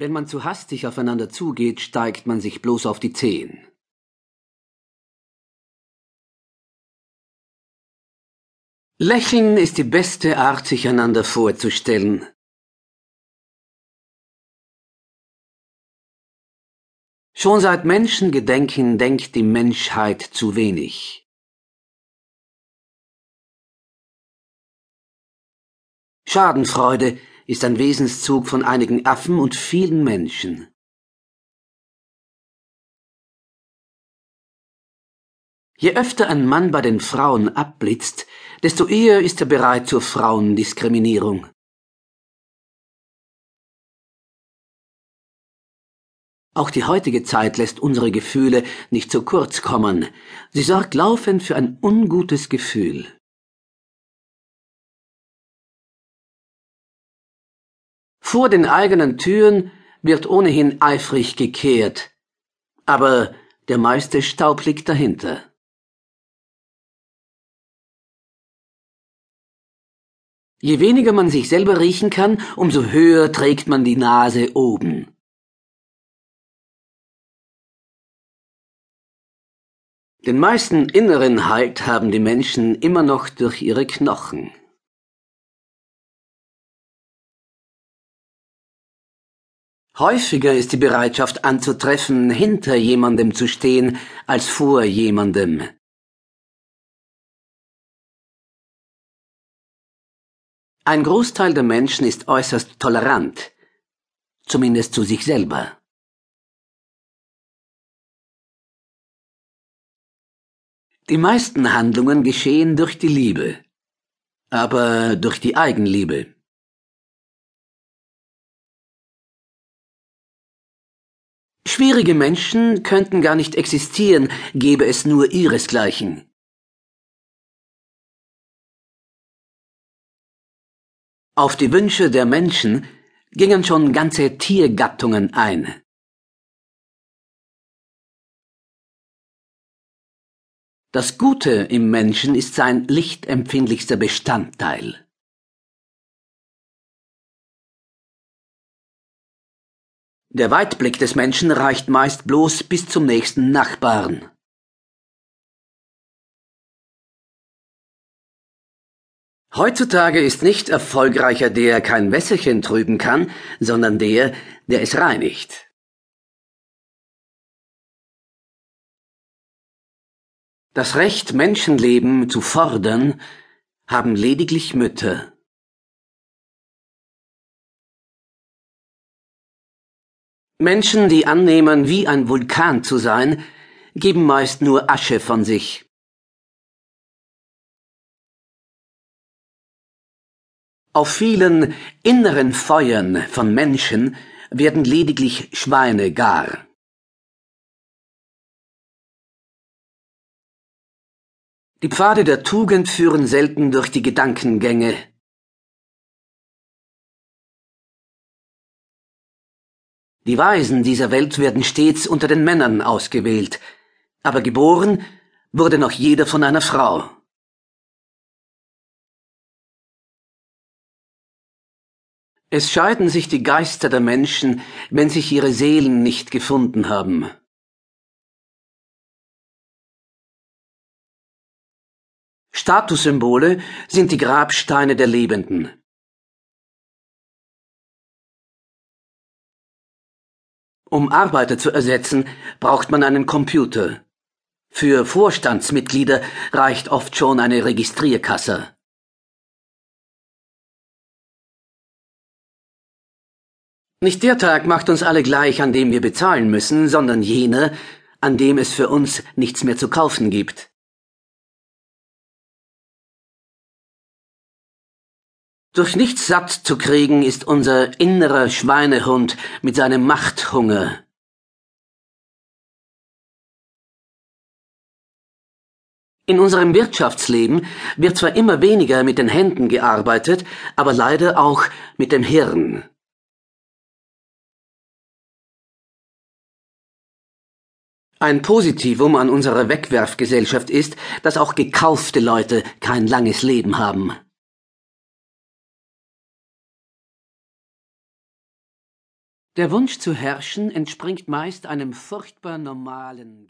Wenn man zu hastig aufeinander zugeht, steigt man sich bloß auf die Zehen. Lächeln ist die beste Art, sich einander vorzustellen. Schon seit Menschengedenken denkt die Menschheit zu wenig. Schadenfreude ist ein Wesenszug von einigen Affen und vielen Menschen. Je öfter ein Mann bei den Frauen abblitzt, desto eher ist er bereit zur Frauendiskriminierung. Auch die heutige Zeit lässt unsere Gefühle nicht zu kurz kommen. Sie sorgt laufend für ein ungutes Gefühl. Vor den eigenen Türen wird ohnehin eifrig gekehrt, aber der meiste Staub liegt dahinter. Je weniger man sich selber riechen kann, umso höher trägt man die Nase oben. Den meisten inneren Halt haben die Menschen immer noch durch ihre Knochen. Häufiger ist die Bereitschaft anzutreffen, hinter jemandem zu stehen, als vor jemandem. Ein Großteil der Menschen ist äußerst tolerant, zumindest zu sich selber. Die meisten Handlungen geschehen durch die Liebe, aber durch die Eigenliebe. Schwierige Menschen könnten gar nicht existieren, gäbe es nur ihresgleichen. Auf die Wünsche der Menschen gingen schon ganze Tiergattungen ein. Das Gute im Menschen ist sein lichtempfindlichster Bestandteil. Der Weitblick des Menschen reicht meist bloß bis zum nächsten Nachbarn. Heutzutage ist nicht erfolgreicher der kein Wässerchen trüben kann, sondern der, der es reinigt. Das Recht, Menschenleben zu fordern, haben lediglich Mütter. Menschen, die annehmen, wie ein Vulkan zu sein, geben meist nur Asche von sich. Auf vielen inneren Feuern von Menschen werden lediglich Schweine gar. Die Pfade der Tugend führen selten durch die Gedankengänge, Die Weisen dieser Welt werden stets unter den Männern ausgewählt, aber geboren wurde noch jeder von einer Frau. Es scheiden sich die Geister der Menschen, wenn sich ihre Seelen nicht gefunden haben. Statussymbole sind die Grabsteine der Lebenden. Um Arbeiter zu ersetzen, braucht man einen Computer. Für Vorstandsmitglieder reicht oft schon eine Registrierkasse. Nicht der Tag macht uns alle gleich, an dem wir bezahlen müssen, sondern jener, an dem es für uns nichts mehr zu kaufen gibt. Durch nichts satt zu kriegen ist unser innerer Schweinehund mit seinem Machthunger. In unserem Wirtschaftsleben wird zwar immer weniger mit den Händen gearbeitet, aber leider auch mit dem Hirn. Ein Positivum an unserer Wegwerfgesellschaft ist, dass auch gekaufte Leute kein langes Leben haben. Der Wunsch zu herrschen entspringt meist einem furchtbar normalen